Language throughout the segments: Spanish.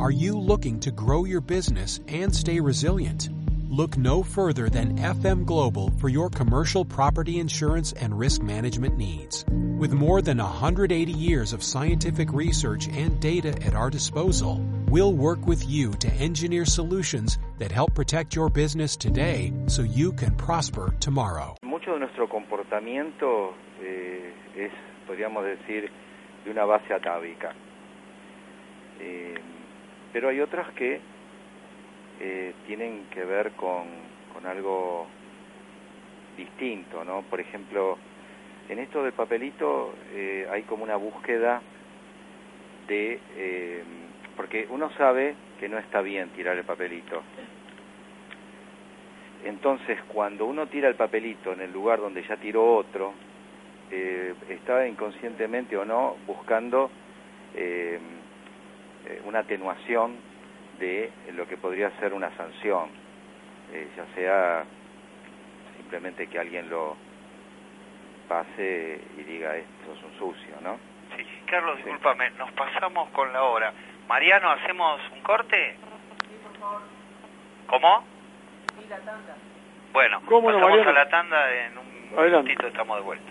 Are you looking to grow your business and stay resilient? Look no further than FM Global for your commercial property insurance and risk management needs. With more than 180 years of scientific research and data at our disposal, we'll work with you to engineer solutions that help protect your business today so you can prosper tomorrow. Mucho de nuestro comportamiento eh, es, podríamos decir, de una base atávica. Eh, pero hay otras que eh, tienen que ver con, con algo distinto, ¿no? Por ejemplo, en esto del papelito eh, hay como una búsqueda de... Eh, porque uno sabe que no está bien tirar el papelito. Entonces, cuando uno tira el papelito en el lugar donde ya tiró otro, está inconscientemente o no buscando eh, una atenuación de lo que podría ser una sanción, eh, ya sea simplemente que alguien lo pase y diga esto es un sucio, ¿no? Sí, Carlos, discúlpame, nos pasamos con la hora. Mariano, ¿hacemos un corte? Sí, por favor. ¿Cómo? Sí, la tanda. Bueno, ¿Cómo no, pasamos a la tanda, en un Adelante. minutito estamos de vuelta.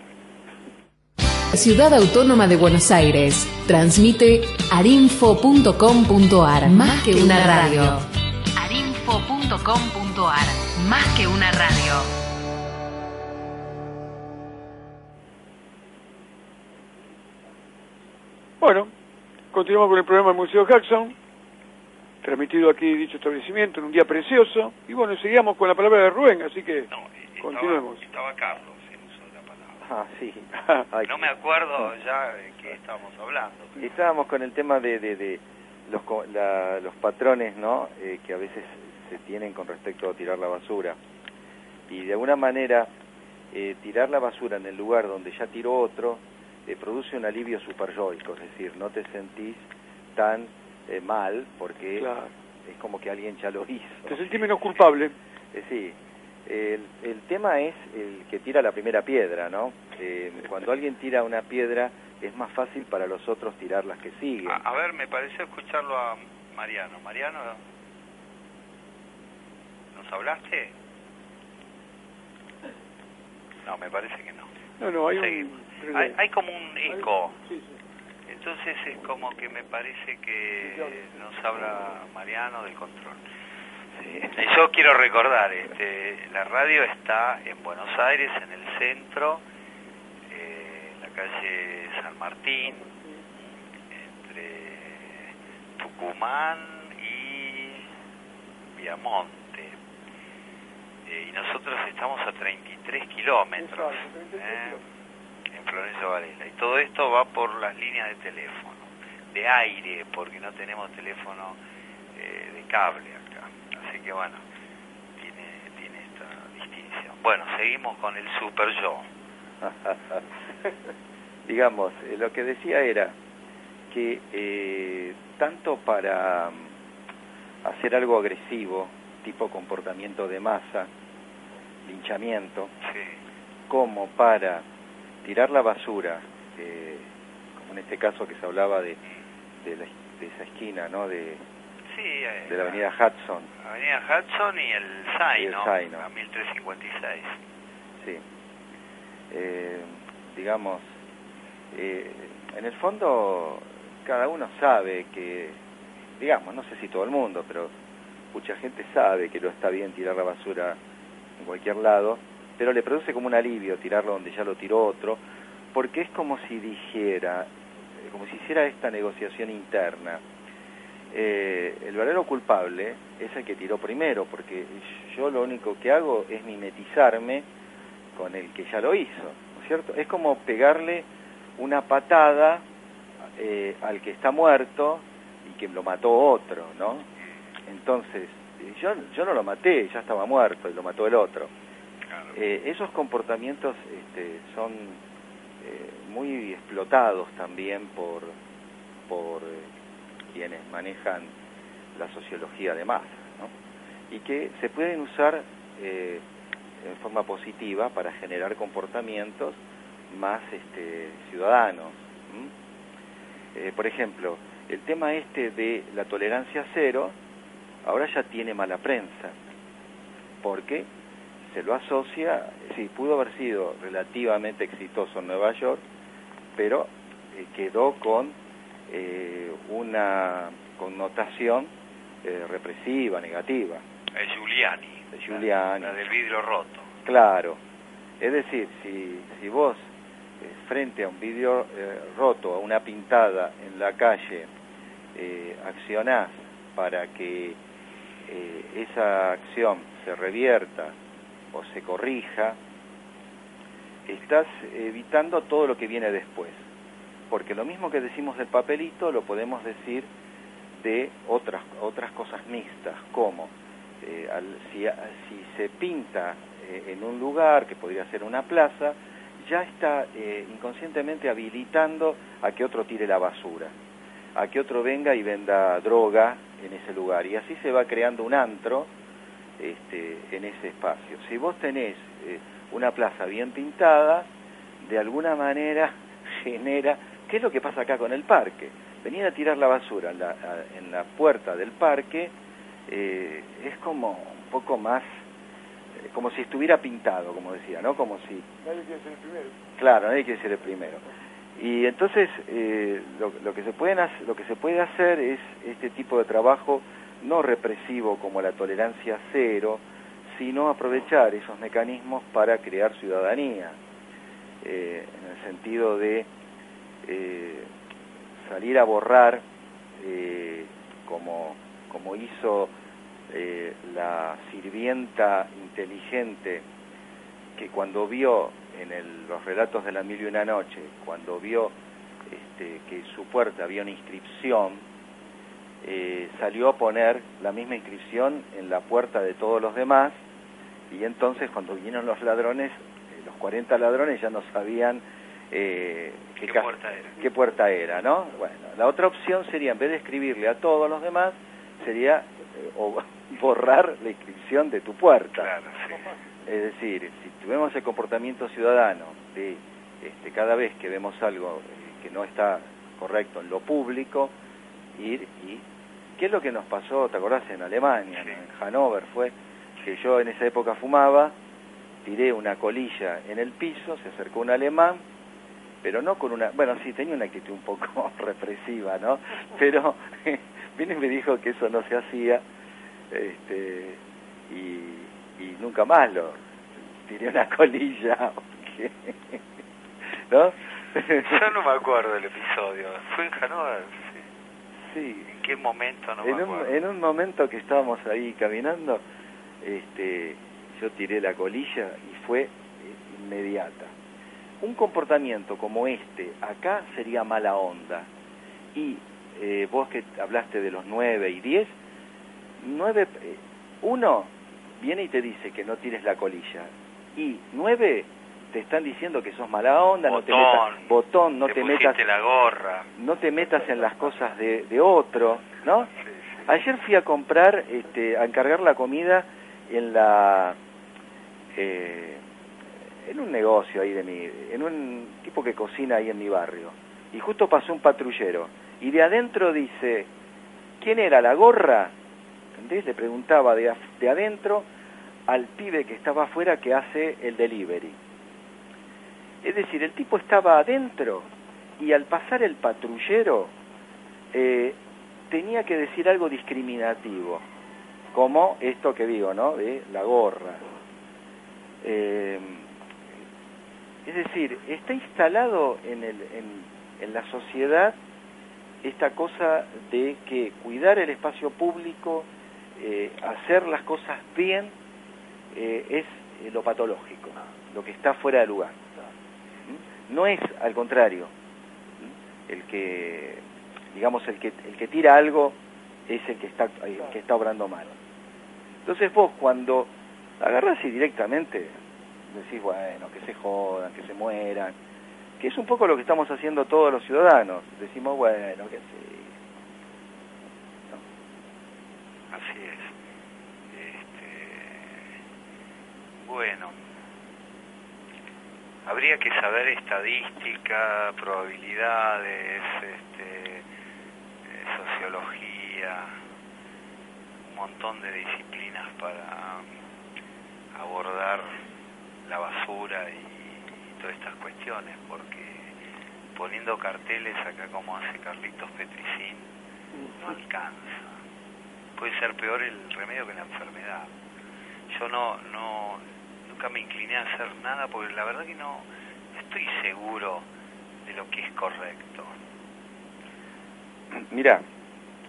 Ciudad Autónoma de Buenos Aires. Transmite arinfo.com.ar. Más que una radio. arinfo.com.ar. Más que una radio. Bueno, continuamos con el programa del Museo Jackson, transmitido aquí dicho establecimiento en un día precioso. Y bueno, seguimos con la palabra de Rubén, así que No, eh, continuemos. Estaba, estaba Carlos en uso de la palabra. Ah, sí. Ay, No me acuerdo ya de qué estábamos hablando. Estábamos con el tema de, de, de los, co- la- los patrones, ¿no? Eh, que a veces se tienen con respecto a tirar la basura. Y de alguna manera, eh, tirar la basura en el lugar donde ya tiró otro eh, produce un alivio superyoico, es decir, no te sentís tan eh, mal porque Claro. es como que alguien ya lo hizo. Te sentís menos culpable. Eh, sí, el, el tema es el que tira la primera piedra, ¿no? Eh, cuando alguien tira una piedra es más fácil para los otros tirar las que siguen. A, a ver, me pareció escucharlo a Mariano. Mariano, ¿nos hablaste? No, me parece que no. No, no, hay Seguimos. un... Hay, hay como un eco. Sí, sí. Entonces es como que me parece que nos habla Mariano del control. Sí. Yo quiero recordar, este, la radio está en Buenos Aires, en el centro, eh, en la calle San Martín, entre Tucumán y Viamonte. Eh, y nosotros estamos a 33 kilómetros Exacto, 33 eh, en Florencio Varela. Y todo esto va por las líneas de teléfono, de aire, porque no tenemos teléfono de cable acá. Así que bueno, tiene, tiene esta distinción. Bueno, seguimos con el super yo. Digamos, eh, lo que decía era que eh, tanto para mm, hacer algo agresivo, tipo comportamiento de masa, linchamiento, Sí, como para tirar la basura, eh, como en este caso que se hablaba de, de, la- de esa esquina, ¿no? De, sí eh, de la avenida Hudson, Avenida Hudson y el Y el ¿no? SAI, ¿no? A 1356. sí. Eh, digamos, eh, en el fondo cada uno sabe que, digamos, no sé si todo el mundo, pero mucha gente sabe que no está bien tirar la basura en cualquier lado, pero le produce como un alivio tirarlo donde ya lo tiró otro, porque es como si dijera, como si hiciera esta negociación interna. Eh, el verdadero culpable es el que tiró primero, porque yo lo único que hago es mimetizarme con el que ya lo hizo, ¿no es cierto? Es como pegarle una patada eh, al que está muerto y que lo mató otro, ¿no? Entonces, eh, yo, yo no lo maté, ya estaba muerto y lo mató el otro. Eh, esos comportamientos este, son eh, muy explotados también por, por quienes manejan la sociología de masa, ¿no? Y que se pueden usar eh, en forma positiva para generar comportamientos más este, ciudadanos. Eh, por ejemplo, el tema este de la tolerancia cero ahora ya tiene mala prensa, porque se lo asocia, sí, pudo haber sido relativamente exitoso en Nueva York, pero eh, quedó con eh, una connotación eh, represiva, negativa. Es Giuliani. De Giuliani. La, del vidrio roto. Claro. Es decir, si, si vos frente a un vidrio roto, a una pintada en la calle, accionás para que esa acción se revierta o se corrija, estás evitando todo lo que viene después. Porque lo mismo que decimos del papelito lo podemos decir de otras, otras cosas mixtas, como eh, si, se pinta eh, en un lugar, que podría ser una plaza, ya está eh, inconscientemente habilitando a que otro tire la basura, a que otro venga y venda droga en ese lugar. Y así se va creando un antro este, en ese espacio. Si vos tenés una plaza bien pintada, de alguna manera genera... ¿Qué es lo que pasa acá con el parque? Venir a tirar la basura en la, en la puerta del parque eh, es como un poco más eh, como si estuviera pintado, como decía, ¿no? Como si... Nadie quiere ser el primero. Claro, nadie quiere ser el primero. Y entonces lo, lo, que se pueden lo que se puede hacer es este tipo de trabajo no represivo como la tolerancia cero, sino aprovechar esos mecanismos para crear ciudadanía, eh, en el sentido de eh, salir a borrar, eh, como, como hizo la sirvienta inteligente, que cuando vio en los relatos de la mil y una noche, cuando vio este, que en su puerta había una inscripción, eh, salió a poner la misma inscripción en la puerta de todos los demás y entonces cuando vinieron los ladrones, eh, los 40 ladrones ya no sabían eh, qué, puerta era. qué puerta era, ¿no? Bueno, la otra opción sería, en vez de escribirle a todos los demás, sería borrar la inscripción de tu puerta. Es decir, si tuvimos el comportamiento ciudadano de este, cada vez que vemos algo que no está correcto en lo público, ir y ¿Qué es lo que nos pasó, te acordás, en Alemania, en Hannover fue que yo en esa época fumaba, tiré una colilla en el piso, se acercó un alemán, pero no con una, bueno, sí, tenía una actitud un poco represiva, ¿no? Pero vino y me dijo que eso no se hacía, este, y, y nunca más lo tiré una colilla, ¿no? Yo no me acuerdo del episodio, fue en Hannover, sí. ¿En qué momento? No en, un, en un momento que estábamos ahí caminando, este, yo tiré la colilla y fue inmediata. Un comportamiento como este acá sería mala onda. Y eh, vos que hablaste de los 9 y 10, 9, eh, uno viene y te dice que no tires la colilla. Y 9 te están diciendo que sos mala onda, no te metas, botón, no te, metas, la gorra, no te metas en las cosas de, de otro, ¿no? Ayer fui a comprar, este, a encargar la comida en la, eh, en un negocio ahí de mi, en un tipo que cocina ahí en mi barrio, y justo pasó un patrullero, y de adentro dice, ¿quién era la gorra? ¿Entendés? Le preguntaba de, de adentro al pibe que estaba afuera que hace el delivery. Es decir, el tipo estaba adentro y al pasar el patrullero eh, tenía que decir algo discriminativo, como esto que digo, ¿no? De la gorra. Eh, es decir, está instalado en, la sociedad esta cosa de que cuidar el espacio público, eh, hacer las cosas bien, es lo patológico, lo que está fuera de lugar. No es al contrario. El que, digamos, el que, el que tira algo es el que está, el que está obrando mal. Entonces vos cuando agarras y directamente decís, bueno, que se jodan, que se mueran, que es un poco lo que estamos haciendo todos los ciudadanos. Decimos, bueno, que sí. Así es. Este... Bueno, habría que saber estadística, probabilidades, este, eh, biología, un montón de disciplinas para abordar la basura y, todas estas cuestiones, porque poniendo carteles acá como hace Carlitos Petricín, no alcanza. Puede ser peor el remedio que la enfermedad. Yo no, no, nunca me incliné a hacer nada porque la verdad que no estoy seguro de lo que es correcto. Mira,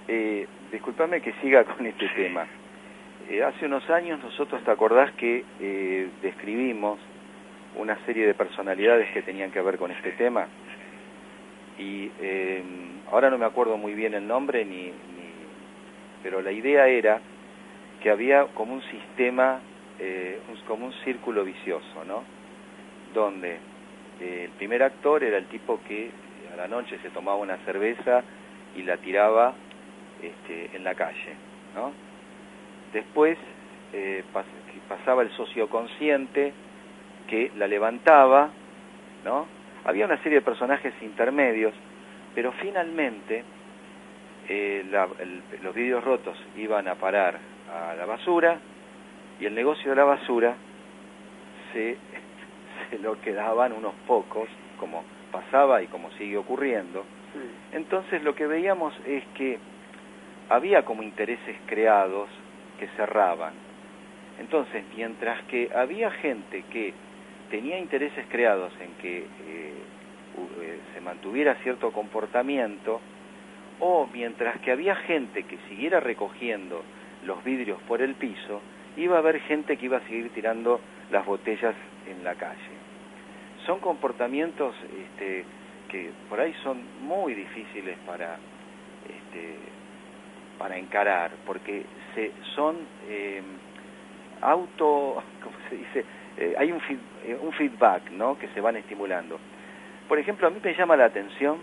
eh, discúlpame que siga con este tema. Eh, hace unos años nosotros, ¿te acordás que eh, describimos una serie de personalidades que tenían que ver con este tema? Y eh, ahora no me acuerdo muy bien el nombre, ni, ni, pero la idea era que había como un sistema, eh, como un círculo vicioso, ¿no? Donde el primer actor era el tipo que a la noche se tomaba una cerveza y la tiraba este, en la calle, ¿no? Después eh, pas pasaba el socioconsciente que la levantaba, ¿no? Había una serie de personajes intermedios, pero finalmente eh, la, el, los vídeos rotos iban a parar a la basura y el negocio de la basura se, se lo quedaban unos pocos, como pasaba y como sigue ocurriendo. Sí. Entonces lo que veíamos es que había como intereses creados que cerraban. Entonces, mientras que había gente que tenía intereses creados en que eh, eh, se mantuviera cierto comportamiento, o mientras que había gente que siguiera recogiendo los vidrios por el piso, iba a haber gente que iba a seguir tirando las botellas en la calle. Son comportamientos este, que por ahí son muy difíciles para este, para encarar, porque se, son eh, auto, ¿cómo se dice? Eh, hay un, feed, eh, un feedback ¿no? que se van estimulando. Por ejemplo, a mí me llama la atención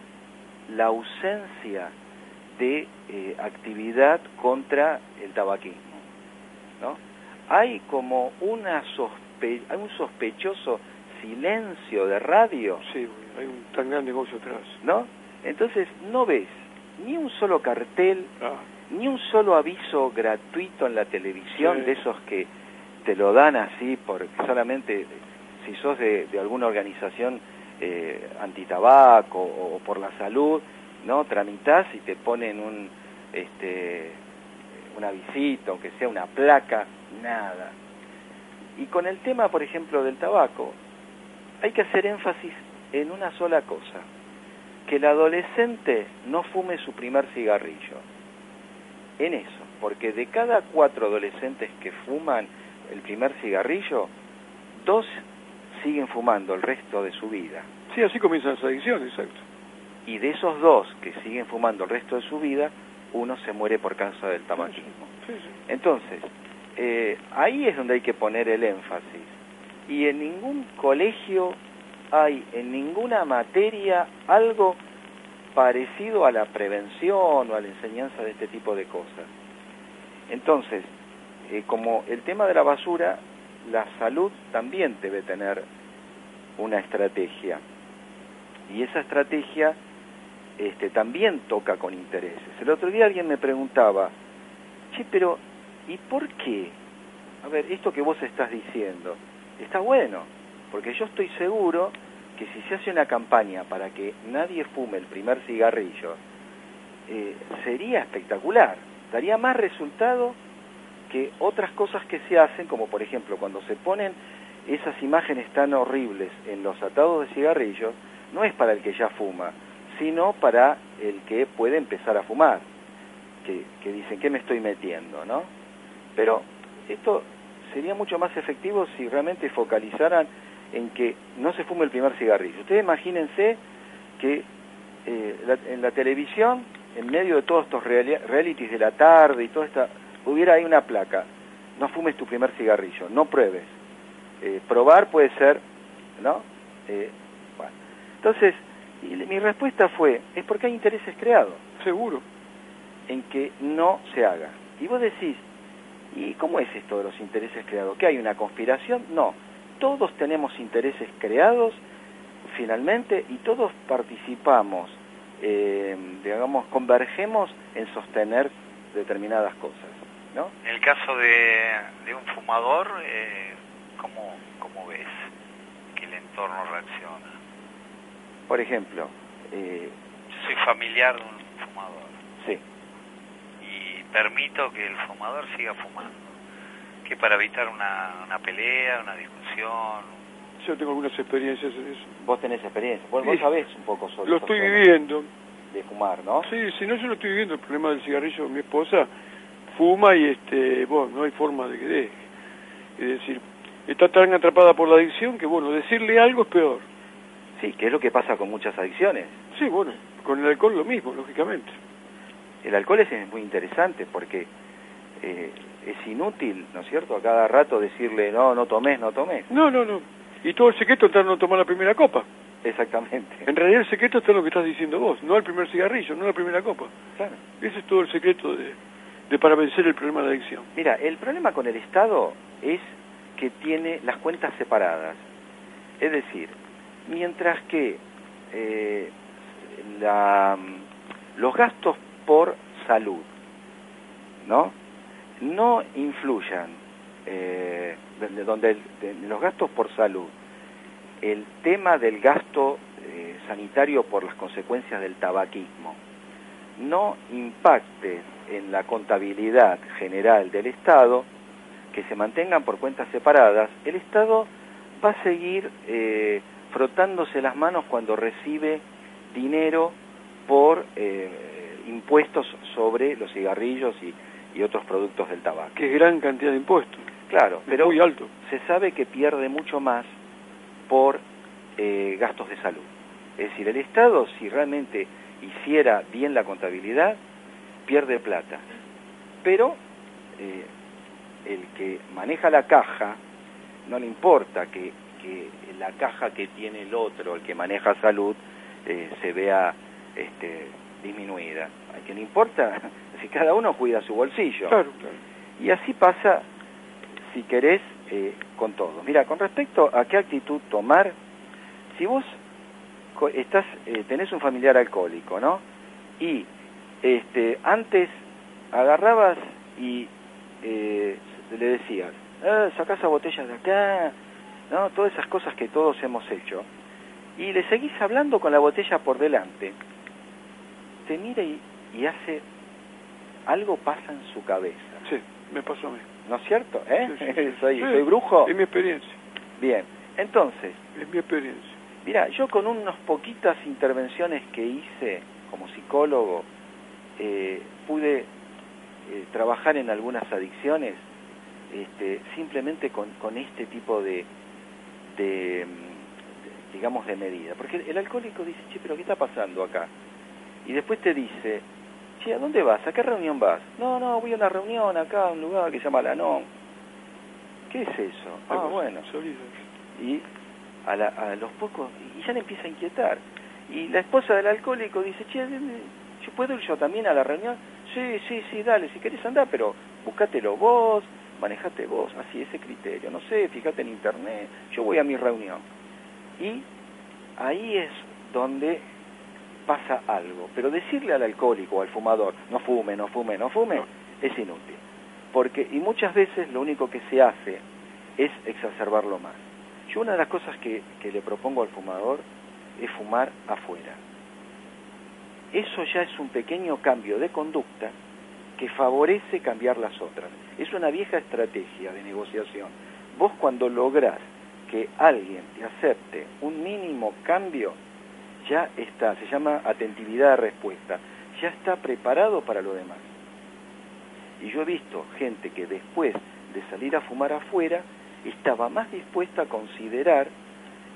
la ausencia de eh, actividad contra el tabaquismo. ¿no? Hay como una sospe hay un sospechoso silencio de radio. Sí, hay un tan gran negocio atrás. ¿No? Entonces no ves ni un solo cartel, Ah, ni un solo aviso gratuito en la televisión Sí. de esos que te lo dan así porque solamente si sos de, de alguna organización eh, antitabaco o, o por la salud, ¿no? Tramitas y te ponen un este un avisito, aunque sea una placa, nada. Y con el tema, por ejemplo, del tabaco, hay que hacer énfasis en una sola cosa, que el adolescente no fume su primer cigarrillo. En eso, porque de cada cuatro adolescentes que fuman el primer cigarrillo, dos siguen fumando el resto de su vida. sí, así comienzan las adicciones, exacto. Y de esos dos que siguen fumando el resto de su vida, uno se muere por causa del tabaquismo. Sí, sí. Entonces, eh, ahí es donde hay que poner el énfasis. Y en ningún colegio hay, en ninguna materia, algo parecido a la prevención o a la enseñanza de este tipo de cosas. Entonces, eh, como el tema de la basura, la salud también debe tener una estrategia. Y esa estrategia este, también toca con intereses. El otro día alguien me preguntaba, che, pero ¿y por qué? A ver, esto que vos estás diciendo, está bueno, porque yo estoy seguro que si se hace una campaña para que nadie fume el primer cigarrillo, eh, sería espectacular, daría más resultado que otras cosas que se hacen, como por ejemplo cuando se ponen esas imágenes tan horribles en los atados de cigarrillos, no es para el que ya fuma, sino para el que puede empezar a fumar, que, dicen, ¿qué me estoy metiendo? ¿no? Pero esto sería mucho más efectivo si realmente focalizaran en que no se fume el primer cigarrillo. Ustedes imagínense que eh, la, en la televisión, en medio de todos estos reali realities de la tarde y toda esta, hubiera ahí una placa, no fumes tu primer cigarrillo, no pruebes. Eh, probar puede ser, ¿no? Eh, bueno. Entonces, y mi respuesta fue, es porque hay intereses creados Seguro. en que no se haga. Y vos decís, ¿y cómo es esto de los intereses creados? ¿Que hay una conspiración? No, todos tenemos intereses creados finalmente y todos participamos eh, digamos, convergemos en sostener determinadas cosas, ¿no? En el caso de, de un fumador, eh, ¿cómo, ¿cómo ves que el entorno reacciona? Por ejemplo, eh, Yo soy familiar de un fumador sí, y permito que el fumador siga fumando. Que para evitar una, una pelea, una discusión, Yo tengo algunas experiencias en eso. vos tenés experiencia, vos, Sí. vos sabés un poco sobre Lo estoy viviendo. de fumar, ¿no? Sí, si no, yo lo estoy viviendo. El problema del cigarrillo, mi esposa fuma y, este, bueno, no hay forma de que deje. Es decir, está tan atrapada por la adicción que, bueno, decirle algo es peor. Sí, que es lo que pasa con muchas adicciones. Sí, bueno, con el alcohol lo mismo, lógicamente. El alcohol es muy interesante porque eh, es inútil, ¿no es cierto?, a cada rato decirle, no, no tomes, no tomes. No, no, no. Y todo el secreto está en no tomar la primera copa. Exactamente. En realidad el secreto está en lo que estás diciendo vos, no el primer cigarrillo, no la primera copa. Claro. Ese es todo el secreto de, de para vencer el problema de la adicción. Mira, el problema con el Estado es que tiene las cuentas separadas. Es decir, mientras que eh, la, los gastos por salud, ¿no? No influyan, eh, de- donde los gastos por salud, el tema del gasto eh, sanitario por las consecuencias del tabaquismo, no impacte en la contabilidad general del Estado, que se mantengan por cuentas separadas, el Estado va a seguir eh, frotándose las manos cuando recibe dinero por eh, impuestos sobre los cigarrillos y, y otros productos del tabaco. Que es gran cantidad de impuestos. Claro, Es pero muy alto. se sabe que pierde mucho más por eh, gastos de salud. Es decir, el Estado, si realmente hiciera bien la contabilidad, pierde plata. Pero eh, el que maneja la caja, no le importa que, que la caja que tiene el otro, el que maneja salud, eh, se vea este, disminuida. A quien le importa si cada uno cuida su bolsillo. Claro, claro. Y así pasa, si querés, eh, con todo. Mira, con respecto a qué actitud tomar, si vos estás, eh, tenés un familiar alcohólico, ¿no? Y este, antes agarrabas y eh, le decías, eh, sacá esa botella de acá, ¿no? Todas esas cosas que todos hemos hecho. Y le seguís hablando con la botella por delante. Te mira y, y hace, algo pasa en su cabeza. Sí, me pasó a mí. ¿No es cierto? ¿Eh? Sí, sí, sí. soy, soy brujo. Es mi experiencia, Bien. Entonces, es mi experiencia. mira, yo con unas poquitas intervenciones que hice como psicólogo, eh, pude eh, trabajar en algunas adicciones este, simplemente con, con este tipo de, de, mm, digamos, de medida. Porque el alcohólico dice, che, pero ¿qué está pasando acá? Y después te dice, che, ¿a dónde vas? ¿A qué reunión vas? No, no, voy a una reunión acá, a un lugar que se llama Lanón. ¿Qué es eso? Ah, bueno. Y a, la- a los pocos, y ya le empieza a inquietar. Y la esposa del alcohólico dice, che, ¿yo puedo ir yo también a la reunión? Sí, sí, sí, dale, si querés andar, pero buscátelo vos, manejate vos, así ese criterio, no sé, fíjate en internet, yo voy a mi reunión. Y ahí es donde pasa algo. Pero decirle al alcohólico o al fumador, no fume, no fume, no fume, No. es inútil. Porque, y muchas veces lo único que se hace es exacerbarlo más. Yo una de las cosas que, que le propongo al fumador es fumar afuera. Eso ya es un pequeño cambio de conducta que favorece cambiar las otras. Es una vieja estrategia de negociación. Vos cuando lográs que alguien te acepte un mínimo cambio, ya está, se llama atentividad de respuesta, ya está preparado para lo demás. Y yo he visto gente que después de salir a fumar afuera estaba más dispuesta a considerar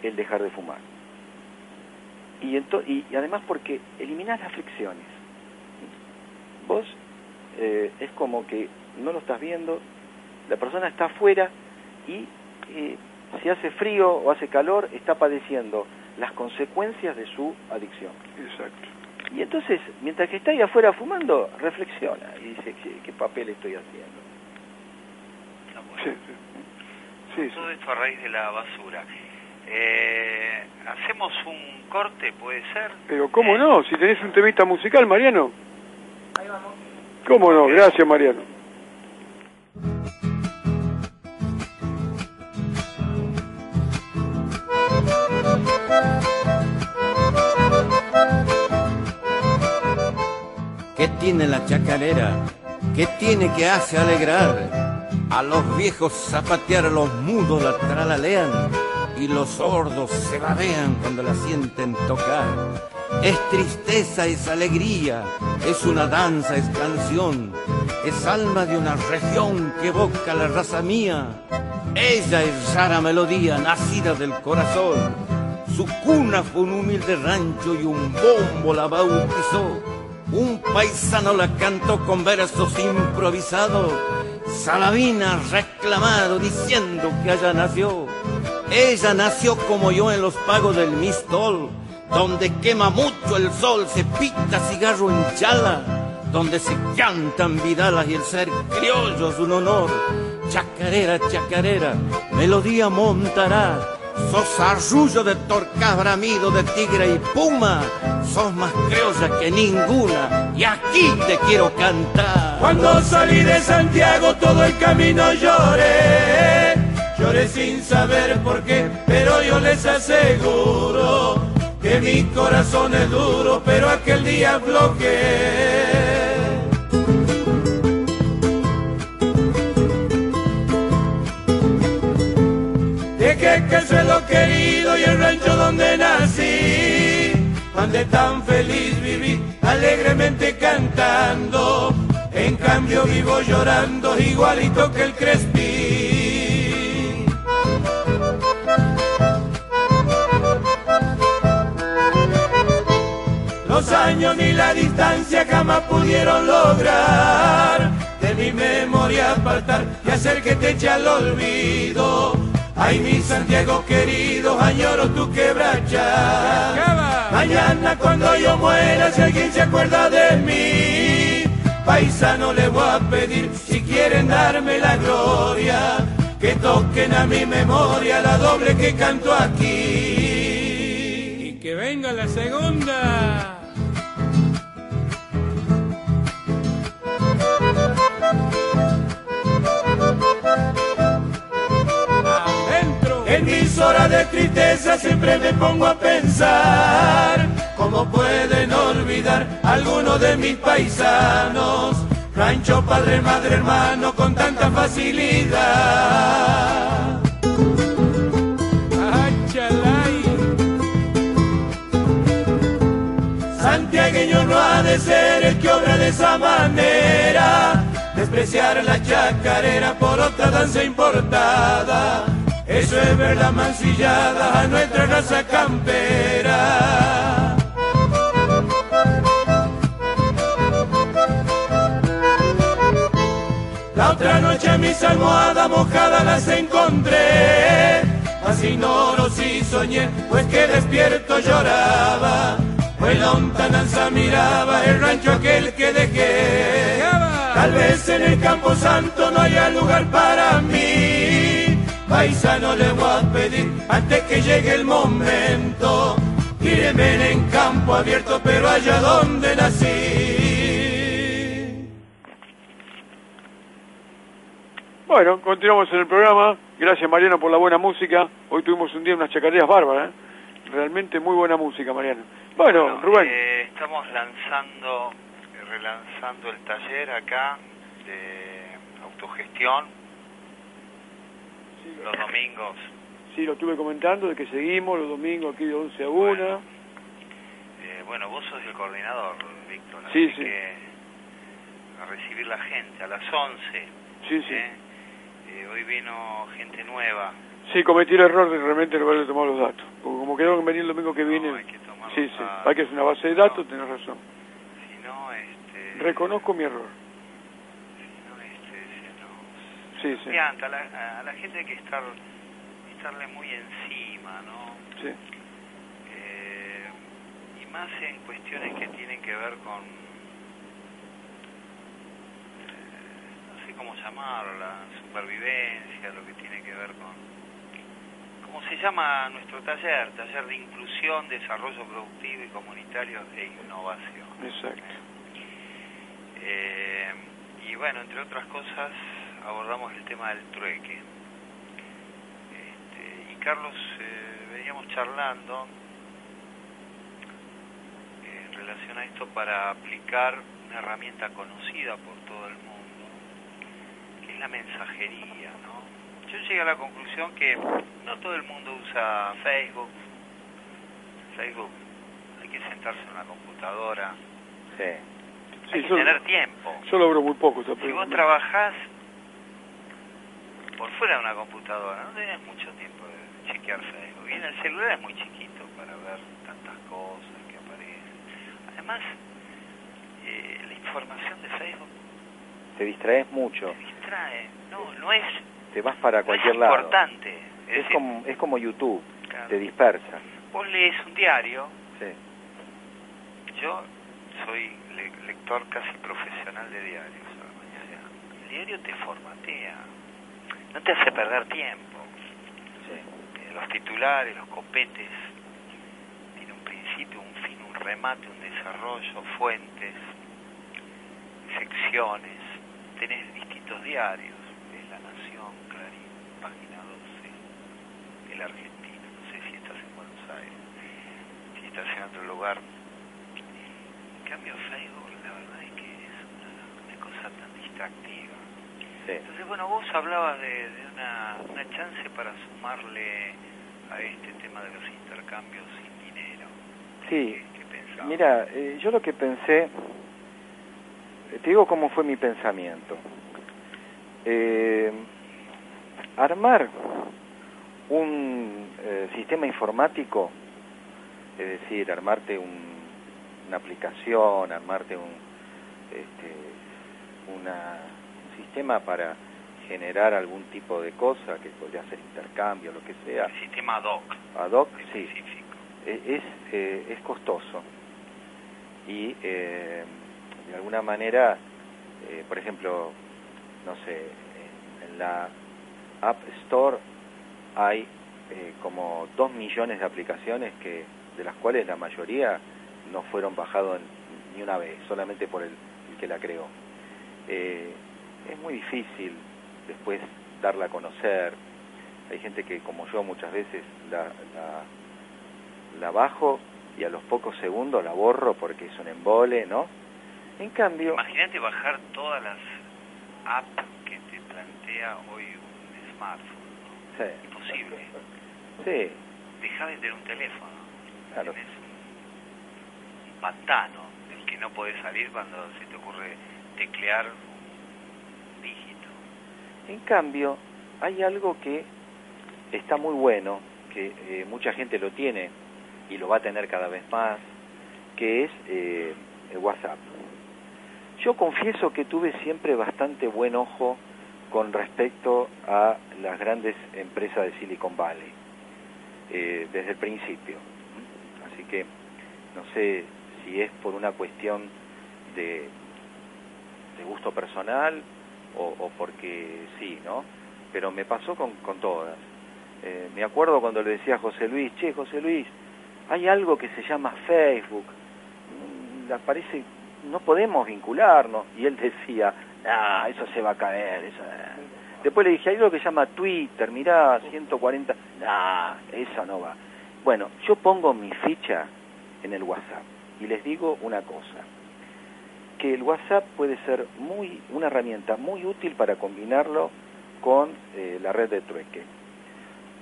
el dejar de fumar. Y, y, y además porque eliminás las fricciones. Vos eh, es como que no lo estás viendo, la persona está afuera y eh, si hace frío o hace calor está padeciendo las consecuencias de su adicción. Exacto. Y entonces, mientras que está ahí afuera fumando, reflexiona y dice, ¿qué, qué papel estoy haciendo? Sí, sí. Sí, sí. Todo esto a raíz de la basura. Eh, hacemos un corte, puede ser. Pero cómo Eh, no, si tenés un temita musical, Mariano. Ahí vamos. ¿Cómo no? Gracias, Mariano. ¿Qué tiene la chacarera? ¿Qué tiene que hace alegrar? A los viejos zapatear, a los mudos la tralalean y los sordos se babean cuando la sienten tocar. Es tristeza, es alegría, es una danza, es canción, es alma de una región que evoca la raza mía. Ella es rara melodía, nacida del corazón. Su cuna fue un humilde rancho y un bombo la bautizó. Un paisano la cantó con versos improvisados. Salavina reclamado diciendo que allá nació. Ella nació como yo en los pagos del Mistol, donde quema mucho el sol, se pita cigarro en chala, donde se cantan vidalas y el ser criollo es un honor. Chacarera, chacarera, melodía montará. Sos arrullo de torcaz bramido de tigre y puma. Sos más criolla que ninguna. Y aquí te quiero cantar. Cuando salí de Santiago todo el camino lloré, lloré sin saber por qué, pero yo les aseguro que mi corazón es duro, pero aquel día bloqueé. El suelo querido y el rancho donde nací, donde tan feliz viví, alegremente cantando. En cambio vivo llorando igualito que el Crespi. Los años ni la distancia jamás pudieron lograr de mi memoria apartar y hacer que te eche al olvido. Ay, mi Santiago querido, añoro tu quebracha. Mañana cuando yo muera, si alguien se acuerda de mí, paisano le voy a pedir si quieren darme la gloria, que toquen a mi memoria la doble que canto aquí. Y que venga la segunda. En mis horas de tristeza siempre me pongo a pensar cómo pueden olvidar algunos de mis paisanos. Rancho, padre, madre, hermano, con tanta facilidad. Achalay. Santiagueño no ha de ser el que obra de esa manera, despreciar la chacarera por otra danza importada. Eso es ver la mancillada a nuestra raza campera. La otra noche mis almohadas mojadas las encontré, así no si soñé, pues que despierto lloraba. Pues lontananza miraba el rancho aquel que dejé. Tal vez en el campo santo no haya lugar para mí. Paisano le voy a pedir antes que llegue el momento. Tíreme en campo abierto, pero allá donde nací. Bueno, continuamos en el programa. Gracias, Mariano, por la buena música. Hoy tuvimos un día unas chacareras bárbaras. ¿eh? Realmente muy buena música, Mariano. Bueno, Rubén. eh, estamos lanzando, eh, relanzando el taller acá de autogestión los domingos. Sí, lo estuve comentando de que seguimos los domingos aquí de 11 a 1. Bueno. Eh, bueno, vos sos el coordinador, Víctor. Sí, así sí. que a recibir la gente a las 11. Sí, sí. ¿eh? Eh, hoy vino gente nueva. Sí, cometí el error de realmente no haberle tomado los datos. Porque como quedaron en venir el domingo que viene. No, hay que tomar sí, los sí. datos. Hay que hacer una base de datos, tenés razón. Si no, este... Reconozco mi error. Si no, este, se nos... Sí. A la, a la gente hay que estar, estarle muy encima, ¿no? sí. Eh, y más en cuestiones que tienen que ver con eh, no sé cómo llamarla supervivencia lo que tiene que ver con como se llama nuestro taller, taller de inclusión, desarrollo productivo y comunitario e innovación. Exacto. Eh, y bueno, entre otras cosas, abordamos el tema del trueque. Este, y Carlos, eh, veníamos charlando eh, en relación a esto para aplicar una herramienta conocida por todo el mundo, que es la mensajería, ¿no? Yo llegué a la conclusión que no todo el mundo usa Facebook. Facebook, hay que sentarse en una computadora, Sí. hay Sí, que yo, tener tiempo. yo logro muy poco esa Si vos trabajás por fuera de una computadora, no tenés mucho tiempo de chequear Facebook. Y en el celular es muy chiquito para ver tantas cosas que aparecen. Además, eh, la información de Facebook Te distraes mucho, te distrae. No, no es, te vas para no cualquier es lado. importante. Es, Es decir, como, es como YouTube, claro, te dispersa. vos lees un diario, Sí. yo soy le- lector casi profesional de diarios. El diario te formatea, no te hace perder tiempo. Sí. Eh, los titulares, los copetes, tiene un principio, un fin, un remate, un desarrollo, fuentes, secciones, tenés distintos diarios, es La Nación, Clarín, Página 12, El Argentino, no sé si estás en Buenos Aires, si estás en otro lugar. En cambio Facebook, la verdad es que es una, una cosa tan distractiva. Sí. Entonces, bueno, vos hablabas de, de una, una chance para sumarle a este tema de los intercambios sin dinero. Sí. ¿Qué, qué pensabas? Mira, eh, yo lo que pensé, eh, te digo cómo fue mi pensamiento. Eh, armar un eh, sistema informático, es decir, armarte un- una aplicación, armarte un, este, una- un sistema para generar algún tipo de cosa, que podría ser intercambio, lo que sea, El sistema ad hoc. Ad hoc, sí, eh, es, eh, es costoso. Y eh, de alguna manera, eh, por ejemplo, no sé, en, la App Store hay eh, como dos millones de aplicaciones que de las cuales la mayoría no fueron bajados en- ni una vez, solamente por el, el que la creó. Eh, es muy difícil después darla a conocer. Hay gente que, como yo, muchas veces la, la, la bajo y a los pocos segundos la borro porque es un embole, ¿no? En cambio, Imagínate bajar todas las apps que te plantea hoy un smartphone. ¿no? sí, Imposible. sí, Deja de tener un teléfono. Claro. Tenés un, pantano del que no podés salir cuando se te ocurre teclear. En cambio, hay algo que está muy bueno, que eh, mucha gente lo tiene y lo va a tener cada vez más, que es eh, el WhatsApp. Yo confieso que tuve siempre bastante buen ojo con respecto a las grandes empresas de Silicon Valley, eh, desde el principio. Así que no sé si es por una cuestión de, de gusto personal o, o porque sí, ¿no? Pero me pasó con, con todas. Eh, me acuerdo cuando le decía a José Luis, che, José Luis, hay algo que se llama Facebook, Mm, parece, no podemos vincularnos. Y él decía, ah, eso se va a caer. Eso... Después le dije, hay algo que se llama Twitter, mirá, 140, ah, eso no va. Bueno, yo pongo mi ficha en el WhatsApp y les digo una cosa, que el WhatsApp puede ser muy una herramienta muy útil para combinarlo con eh, la red de trueque,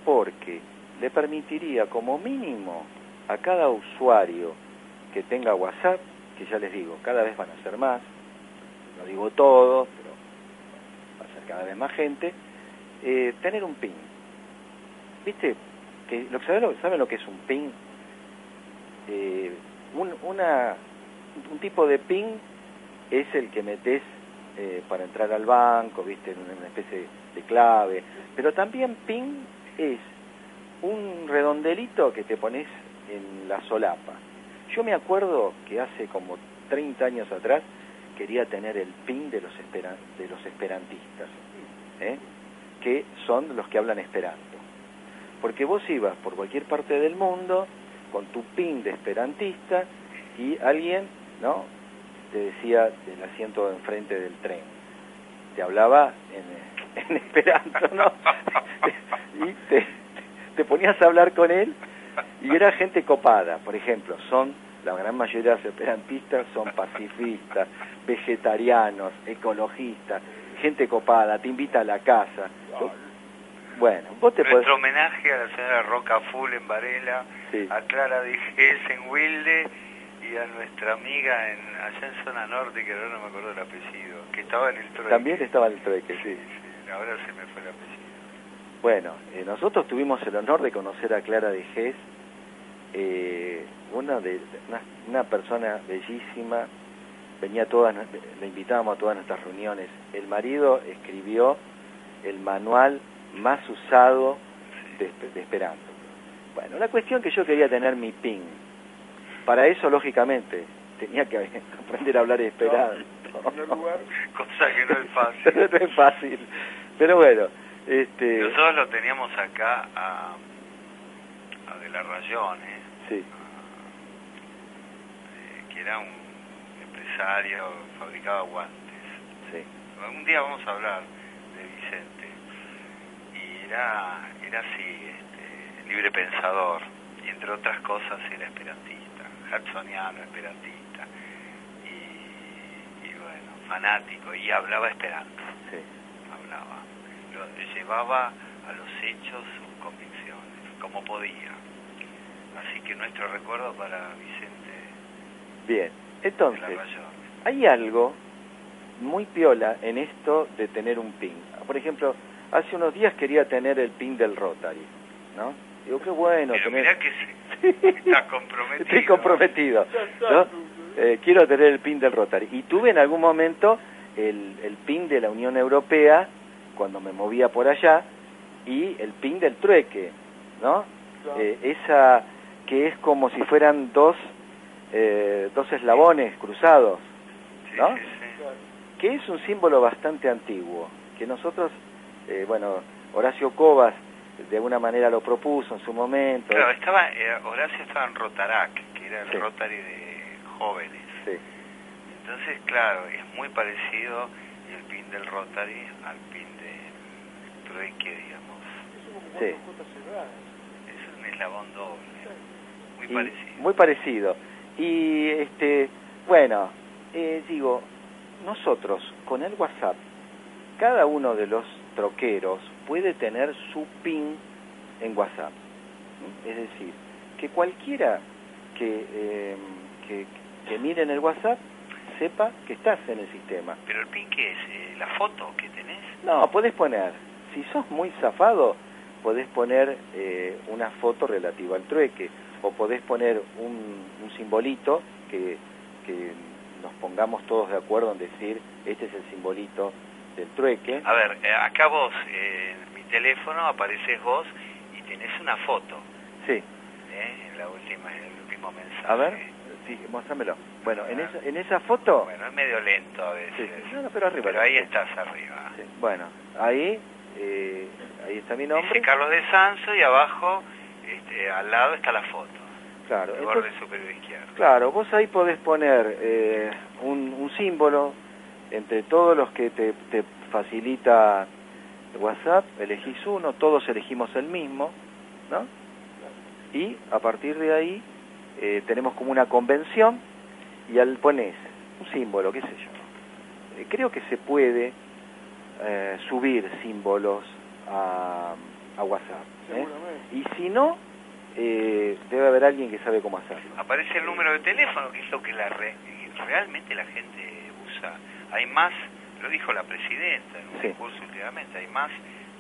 porque le permitiría como mínimo a cada usuario que tenga WhatsApp, que ya les digo, cada vez van a ser más, no digo todos, pero va a ser cada vez más gente, eh, tener un pin. ¿Viste? Que, lo, ¿saben, lo, ¿Saben lo que es un pin? Eh, un, una, un tipo de pin es el que metes eh, para entrar al banco, viste, en una especie de clave. Pero también PIN es un redondelito que te pones en la solapa. Yo me acuerdo que hace como 30 años atrás quería tener el PIN de los, espera, de los esperantistas, ¿eh? que son los que hablan esperanto. porque vos ibas por cualquier parte del mundo con tu pin de esperantista y alguien, ¿no? Te decía del asiento de enfrente del tren. Te hablaba en, en esperanto, ¿no? y te, te ponías a hablar con él y era gente copada, por ejemplo, son la gran mayoría de los esperantistas son pacifistas, vegetarianos, ecologistas, gente copada, te invita a la casa. Bueno, vos te Nuestro podés... homenaje a la señora Roca Full en Varela, Sí. a Clara Digés en Wilde y a nuestra amiga en, allá en Zona Norte, que ahora no me acuerdo el apellido, que estaba en el trueque. También estaba en el trueque, sí. Sí, ahora se me fue el apellido. Bueno, eh, nosotros tuvimos el honor de conocer a Clara de Gés, eh, una, de, una, una persona bellísima, venía a todas, le invitábamos a todas nuestras reuniones. El marido escribió el manual más usado de, de Esperanto. Bueno, la cuestión que yo quería tener mi PIN. Para eso, lógicamente, tenía que aprender a hablar Esperanto. Cosa que no es fácil. no es fácil. Pero bueno, este... Nosotros lo teníamos acá a, a De la Rayón, ¿eh? Sí, Eh, que era un empresario, fabricaba guantes. sí. Un día vamos a hablar de Vicente. Y era, era así, este, libre pensador. Y entre otras cosas era esperantista, hudsoniano, esperantista. Y, y bueno, fanático. Y hablaba esperanto, sí. hablaba. Lo, llevaba a los hechos sus convicciones, como podía. Así que nuestro recuerdo para Vicente Bien, entonces, hay algo muy piola en esto de tener un pin. Por ejemplo, hace unos días quería tener el pin del Rotary, ¿no? Digo, qué bueno Pero mirá que se, está comprometido. Estoy comprometido, ¿no? Eh, quiero tener el pin del Rotary. Y tuve en algún momento el, el pin de la Unión Europea, cuando me movía por allá, y el pin del trueque, ¿no? Eh, esa que es como si fueran dos, eh, dos eslabones cruzados, Sí, ¿no? sí, sí. que es un símbolo bastante antiguo, que nosotros, eh, bueno, Horacio Cobas de alguna manera lo propuso en su momento. Claro, estaba, eh, Horacio estaba en Rotarac, que era el Sí. Rotary de jóvenes. Sí, Entonces, claro, es muy parecido el pin del Rotary al pin del trueque, digamos. sí. Es un eslabón doble. Muy Y- parecido. Muy parecido. Y, este, bueno, eh, digo, nosotros con el WhatsApp, cada uno de los troqueros puede tener su PIN en WhatsApp. Es decir, que cualquiera que, eh, que, que mire en el WhatsApp sepa que estás en el sistema. Pero el pin, ¿qué es? Eh, ¿La foto que tenés? No, podés poner, si sos muy zafado, podés poner eh, una foto relativa al trueque, o podés poner un, un simbolito que, que nos pongamos todos de acuerdo en decir, este es el simbolito del trueque. A ver, eh, acá vos, eh, en mi teléfono apareces vos y tenés una foto, Sí, ¿eh? En la última, en el último mensaje. a ver, sí, mostrámelo. Bueno, en esa, en esa foto, Bueno, es medio lento a veces. Sí, no, no, pero arriba. Pero ahí estás arriba. sí, bueno, ahí, eh, ahí está mi nombre. Dice Carlos de Sanso y abajo, este, al lado está la foto. Claro, el borde superior izquierdo. Claro, vos ahí podés poner eh, un, un símbolo entre todos los que te, te facilita WhatsApp, elegís uno, todos elegimos el mismo, ¿no? Y a partir de ahí eh, tenemos como una convención y al pones un símbolo, qué sé yo. Eh, creo que se puede eh, subir símbolos a, a WhatsApp. ¿eh? Y si no, eh, debe haber alguien que sabe cómo hacerlo. Aparece el número de teléfono, que es lo que la re- realmente la gente usa. Hay más, lo dijo la presidenta en un Sí. discurso últimamente, hay más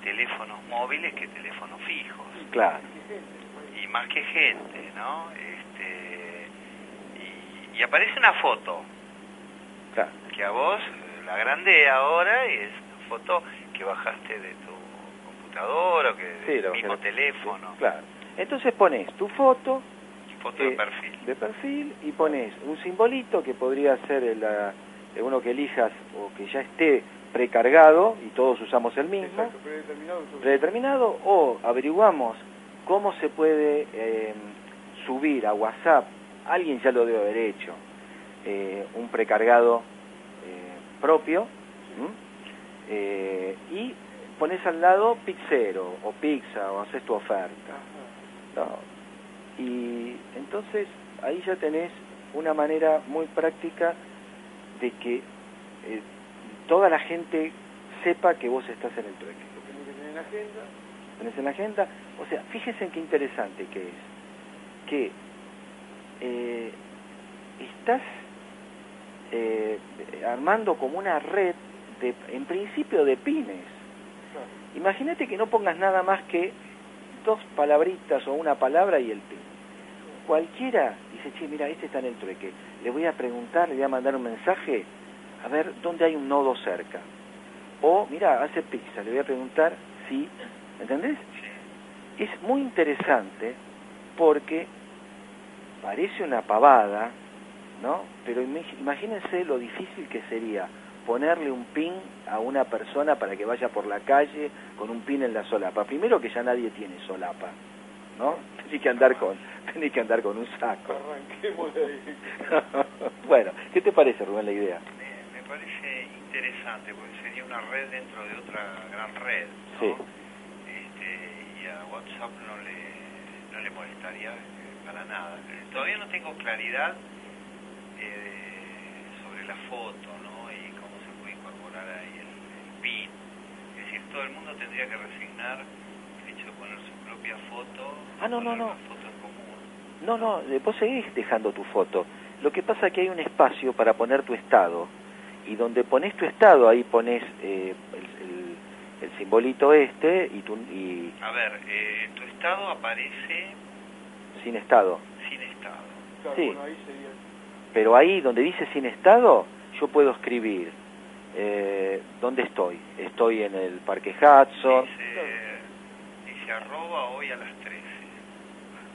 teléfonos móviles que teléfonos fijos. Claro. y más que gente, ¿no? Este, y, y aparece una foto Claro. que a vos eh, la grande ahora y es una foto que bajaste de tu computadora o que Sí, del mismo teléfono, Claro. Entonces pones tu foto foto eh, de perfil. de perfil y pones un simbolito que podría ser eh, uno que elijas o que ya esté precargado y todos usamos el mismo, predeterminado, o averiguamos ¿Cómo se puede eh, subir a WhatsApp? Alguien ya lo debe haber hecho. eh, un precargado eh, propio. Eh, y pones al lado Pixero o Pizza o haces tu oferta. ¿no? Y entonces ahí ya tenés una manera muy práctica de que eh, toda la gente sepa que vos estás en el trueque. Lo tenés que tener en la agenda. tenés en la agenda. O sea, fíjense en qué interesante que es. Que eh, estás eh, armando como una red, de, en principio de pymes. Imagínate que no pongas nada más que dos palabritas o una palabra y el pin. Cualquiera dice, che, mira, este está en el trueque. Le voy a preguntar, le voy a mandar un mensaje, a ver dónde hay un nodo cerca. O, mira, hace pizza, le voy a preguntar si, ¿entendés? Es muy interesante porque parece una pavada, ¿no? Pero imag- imagínense lo difícil que sería ponerle un pin a una persona para que vaya por la calle con un pin en la solapa. Primero que ya nadie tiene solapa, ¿no? Tenés que andar con, tenés que andar con un saco. Arranquemos de ahí. bueno, ¿qué te parece, Rubén, la idea? Me, me parece interesante porque sería una red dentro de otra gran red. ¿no? Sí. Este, y a WhatsApp no le, no le molestaría eh, para nada. Todavía no tengo claridad eh, sobre la foto ¿no? y cómo se puede incorporar ahí el, el PIN. Es decir, todo el mundo tendría que resignar el hecho de poner su propia foto. Ah, no, no, no. una foto en común. No, no, vos seguís dejando tu foto. Lo que pasa es que hay un espacio para poner tu estado. Y donde pones tu estado, ahí pones eh, el, el- el simbolito este y, tu, y A ver, eh, tu estado aparece sin estado. sin estado. Claro, Sí. bueno, ahí sería. Pero ahí donde dice sin estado, yo puedo escribir eh, dónde estoy. Estoy en el Parque Hudson. Dice, arroba hoy a las 13.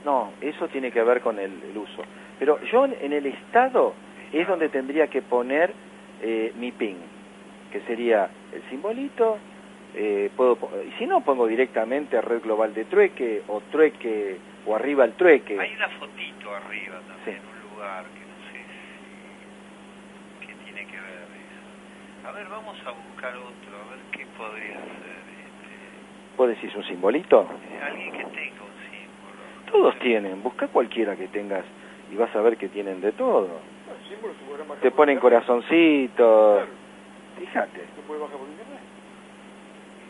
No, eso tiene que ver con el, el uso. Pero yo en, en el estado es donde tendría que poner eh, mi PIN, que sería el simbolito. eh, puedo y si no, pongo directamente Red Global de Trueque o Trueque o arriba el Trueque. Hay una fotito arriba también, Sí. un lugar que no sé si... qué tiene que ver eso. A ver, vamos a buscar otro, a ver qué podría ser. ¿Vos decís un simbolito? eh, alguien que tenga un símbolo. Todos tienen, busca cualquiera que tengas y vas a ver que tienen de todo. Te ponen corazoncitos. Claro, Fíjate. se puede bajar por internet.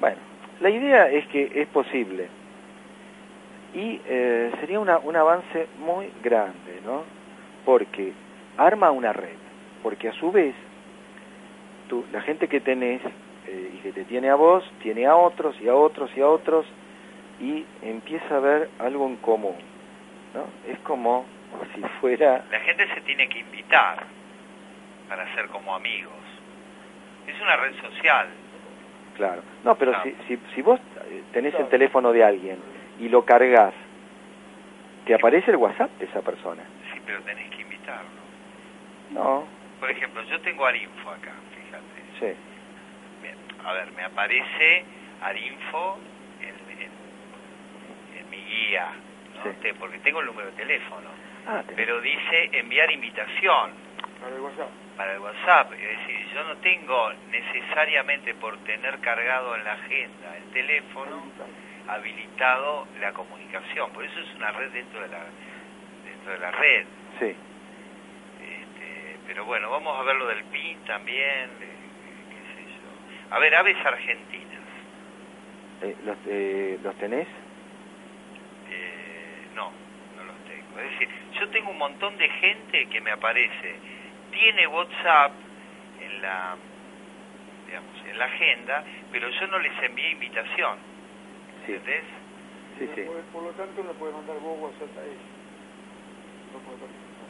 Bueno, la idea es que es posible y eh, sería una, un avance muy grande, ¿no? Porque arma una red, porque a su vez tú, la gente que tenés eh, y que te tiene a vos, tiene a otros y a otros y a otros y empieza a ver algo en común, ¿no? Es como si fuera... La gente se tiene que invitar para ser como amigos. Es una red social. Claro. No, pero si, si, si vos eh, tenés el teléfono de alguien y lo cargas, ¿te aparece el WhatsApp de esa persona? Sí, pero tenés que invitarlo. No, Por ejemplo, yo tengo Arinfo acá, fíjate. sí. A ver, me aparece Arinfo en, en- en mi guía, ¿no? Sí. Te- porque tengo el número de teléfono, Ah, pero dice enviar invitación Para el WhatsApp. para el WhatsApp, es decir, yo no tengo necesariamente por tener cargado en la agenda el teléfono habilitado la comunicación, por eso es una red dentro de la dentro de la red. sí. Este, pero bueno, vamos a ver lo del PIN también, eh, qué sé yo. A ver, aves argentinas. Eh, ¿los, eh, ¿Los tenés? Eh, no, no los tengo. Es decir, yo tengo un montón de gente que me aparece, tiene WhatsApp en la, digamos, en la agenda, pero yo no les envié invitación. Sí. ¿Entendés? Sí, sí. Por, por lo tanto, le puede mandar vos WhatsApp a ellos. No puede participar.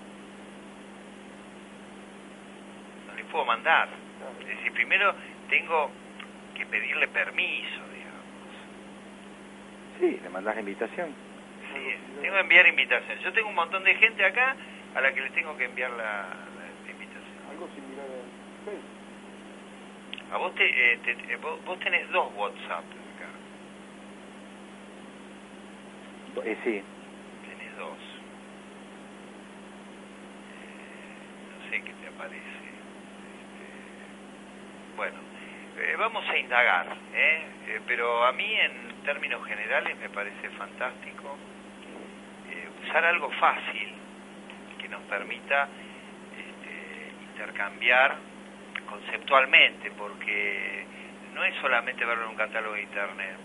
No les puedo mandar. Es decir, primero tengo que pedirle permiso, digamos. Sí, le mandás la invitación. Sí, tengo que enviar invitación. Yo tengo un montón de gente acá a la que les tengo que enviar la, la invitación. Algo similar a Facebook. A vos, te, eh, te- eh, vos, vos tenés dos WhatsApp acá. Eh, sí, tenés dos. Eh, no sé qué te aparece. Este, bueno, eh, vamos a indagar, ¿eh? Eh, pero a mí en términos generales me parece fantástico eh, usar algo fácil que nos permita este, intercambiar conceptualmente, porque no es solamente verlo en un catálogo de internet,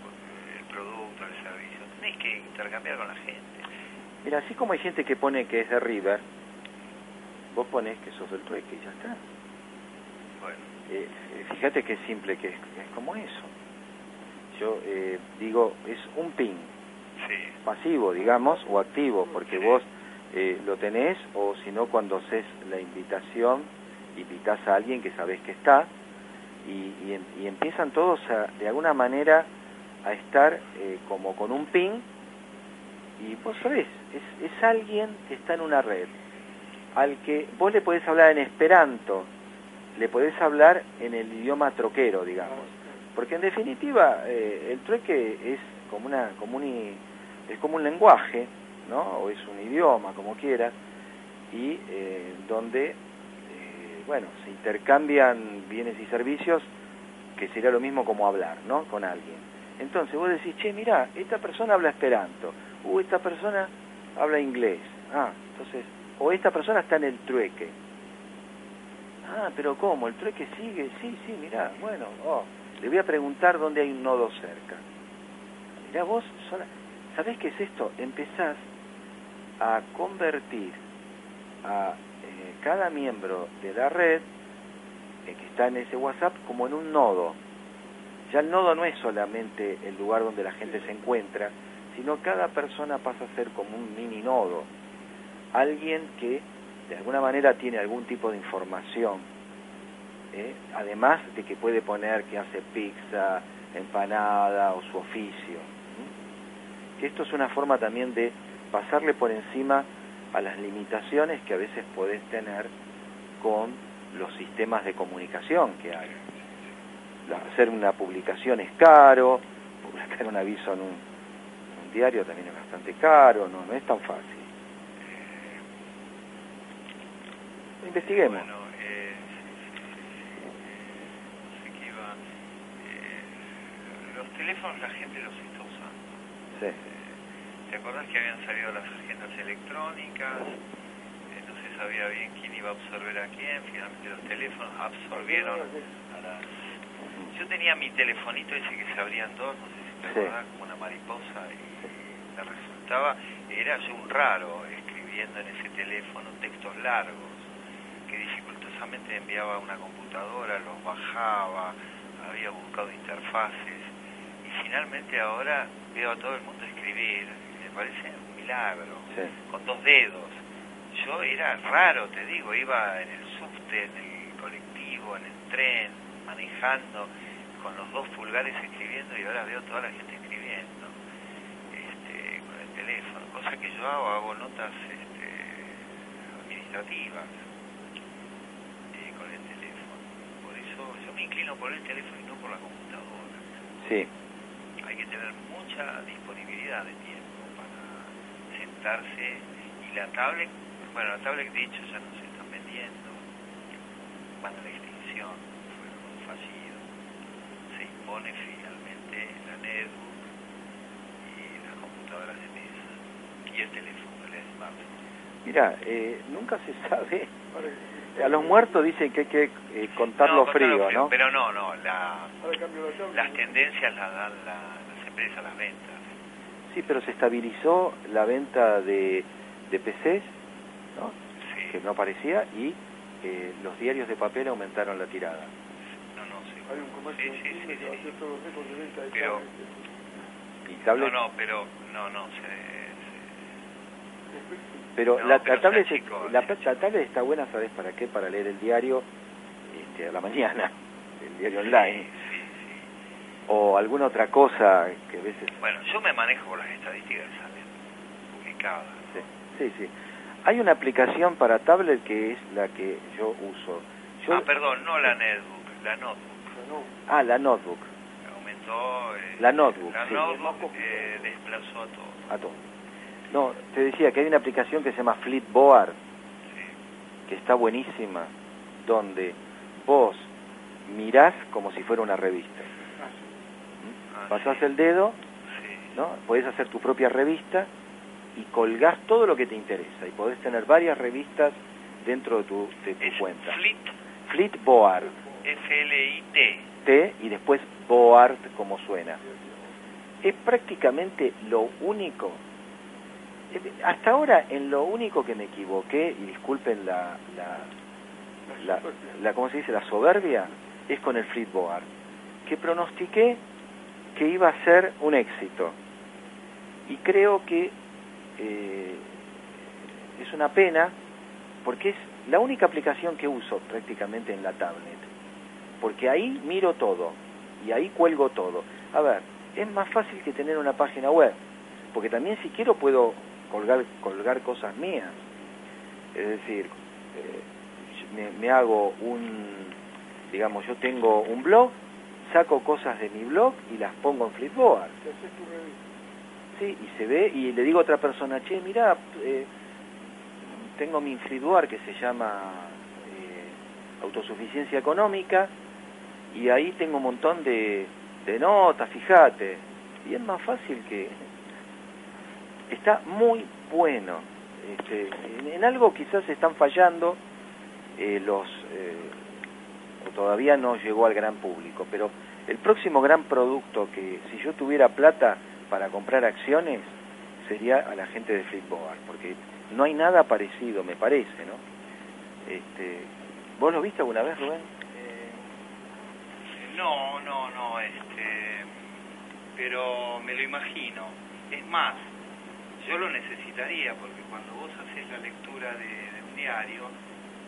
el producto, el servicio, tenés que intercambiar con la gente. Mira, así como hay gente que pone que es de River, vos ponés que sos del trueque y ya está. Bueno, Eh, eh, fíjate qué simple que es, es como eso. Yo eh, digo, es un pin sí, pasivo, digamos, o activo, porque Sí. vos eh, lo tenés, o si no, cuando haces la invitación, invitas a alguien que sabés que está, y, y em- y empiezan todos a, de alguna manera a estar eh, como con un pin, y vos sabés, es, es alguien que está en una red, al que vos le podés hablar en esperanto, le podés hablar en el idioma troquero, digamos. Porque en definitiva eh, el trueque es como una como un es como un lenguaje, ¿no? O es un idioma, como quieras, y eh, donde eh, bueno se intercambian bienes y servicios que sería lo mismo como hablar, ¿no? Con alguien. Entonces vos decís, che, mira, esta persona habla esperanto, uh, esta persona habla inglés, ah, entonces, o esta persona está en el trueque. Ah, pero ¿cómo? ¿El trueque sigue? Sí, sí, mirá, bueno, oh, le voy a preguntar dónde hay un nodo cerca. Mirá vos, sola... ¿sabés qué es esto? Empezás a convertir a eh, cada miembro de la red eh, que está en ese WhatsApp como en un nodo. Ya el nodo no es solamente el lugar donde la gente se encuentra, sino cada persona pasa a ser como un mini nodo. Alguien que de alguna manera tiene algún tipo de información, ¿eh? además de que puede poner que hace pizza, empanada o su oficio. esto es una forma también de pasarle por encima a las limitaciones que a veces podés tener con los sistemas de comunicación que hay. Hacer una publicación es caro, publicar un aviso en un, en un diario también es bastante caro, no, no es tan fácil. Investiguemos. Eh, eh, los teléfonos la gente los está usando. Sí. ¿Te acordás que habían salido las agendas electrónicas? Eh, no se sabía bien quién iba a absorber a quién. Finalmente los teléfonos absorbieron a las... Yo tenía mi telefonito ese que se abrían dos, no sé si te Sí. acordás, como una mariposa, y me resultaba, era yo un raro escribiendo en ese teléfono textos largos que dificultosamente enviaba a una computadora, los bajaba, había buscado interfaces y finalmente ahora veo a todo el mundo escribir, me parece un milagro, Sí. con dos dedos. Yo era raro, te digo, iba en el subte, en el colectivo, en el tren, manejando con los dos pulgares escribiendo y ahora veo toda la gente escribiendo este, con el teléfono, cosa que yo hago, hago notas este, administrativas eh, con el teléfono. Por eso yo me inclino por el teléfono y no por la computadora. Sí, Hay que tener mucha disponibilidad de tiempo para sentarse y la tablet, bueno, la tablet de hecho ya no se están vendiendo, van a la extinción, fueron un fallido. Se impone finalmente la netbook y las computadoras de mesa y el teléfono, el smartphone. mira, eh, nunca se sabe. A los muertos dicen que hay que eh, contarlo No, frío, contarlo ¿no? Pero no, no, la- las tendencias las dan la- las empresas, las ventas. Sí, pero se estabilizó la venta de, de PCs, ¿no? Sí. que no parecía, y eh, los diarios de papel aumentaron la tirada. No, no, sí. Hay un comercio Sí, sí, sí, que va a sí. hacer todos los récords de venta de Pero-. Y No, tablet, no, pero no, no, se, pero no, la, pero la tablet, chico, la, sea la tablet está buena, ¿sabes para qué? Para leer el diario este, a la mañana, el diario online, Sí, sí. o alguna otra cosa que a veces... Bueno, yo me manejo por las estadísticas publicadas. Sí, sí, sí. Hay una aplicación para tablet que es la que yo uso. Yo, Ah, perdón, no la netbook, la notebook. ah, la notebook, Aumentó... eh, La notebook, La notebook eh, desplazó a todo. a todo. No, te decía que hay una aplicación que se llama Flipboard, que está buenísima, donde vos mirás como si fuera una revista. ¿Mm? Ah, Pasás sí, el dedo, sí. ¿no? Podés hacer tu propia revista y colgás todo lo que te interesa. Y podés tener varias revistas dentro de tu, de tu Es cuenta. Flit, Flipboard, F-L-I-T. T y después Board como suena. Es prácticamente lo único, hasta ahora en lo único que me equivoqué, y disculpen la, la, la, la ¿cómo se dice? La soberbia, es con el Flipboard, que pronostiqué que iba a ser un éxito. Y creo que eh, es una pena porque es la única aplicación que uso prácticamente en la tablet. Porque ahí miro todo y ahí cuelgo todo. A ver, es más fácil que tener una página web, porque también si quiero puedo colgar, colgar cosas mías. Es decir, eh, me, me hago un, digamos, yo tengo un blog, saco cosas de mi blog y las pongo en Flipboard. Sí, y se ve, y le digo a otra persona, che, mira, eh, tengo mi Flipboard que se llama eh, Autosuficiencia Económica, y ahí tengo un montón de, de notas, fíjate, y es más fácil que... Está muy bueno. Este, en, algo quizás están fallando eh, los... eh, todavía no llegó al gran público, pero el próximo gran producto que si yo tuviera plata para comprar acciones sería a la gente de Flipboard, porque no hay nada parecido, me parece, ¿no? Este, ¿Vos lo viste alguna vez, Rubén? Eh, no, no, no, este, pero me lo imagino. Es más, yo lo necesitaría porque cuando vos haces la lectura de, de un diario,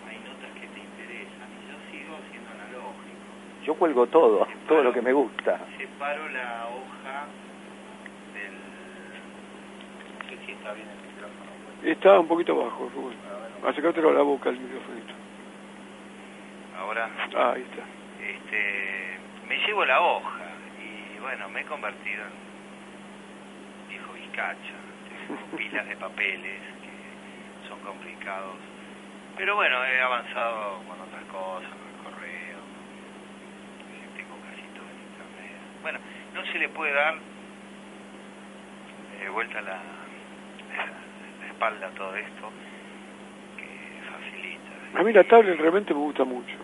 hay notas que te interesan y yo sigo siendo analógico. Yo cuelgo todo, todo lo que me gusta. Separo la hoja del... No sé si está bien el micrófono. Está un poquito bajo, Rubén. Acércatelo a la boca el microfonito. Ahora, Ah, ahí está. este, me llevo la hoja y bueno, me he convertido en viejo vizcacha. Pilas de papeles que son complicados. Pero bueno, he avanzado con otras cosas, con el correo. eh, Tengo casi todo en internet. Bueno, no se le puede dar eh, vuelta la, la espalda a todo esto que facilita. A mí la tablet realmente me gusta mucho.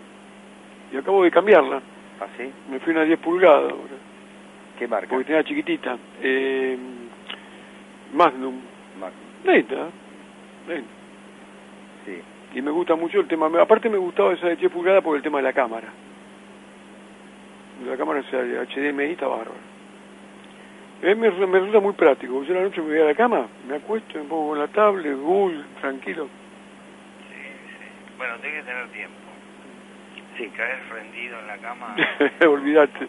Y acabo de cambiarla. ¿Ah, sí? Me fui a una 10 pulgadas ahora. ¿Qué marca? Porque tenía chiquitita. Eh, Magnum. Mac. Linda. linda. Sí. Y me gusta mucho el tema. Aparte me gustaba esa de 10 pulgadas por el tema de la cámara. La cámara sea de HDMI está bárbaro. Eh, me, me resulta muy práctico. Yo la noche me voy a la cama, me acuesto, me pongo con la tablet, Google, tranquilo. Sí, sí. Bueno, tenés que tener tiempo. Si caes rendido en la cama... olvídate,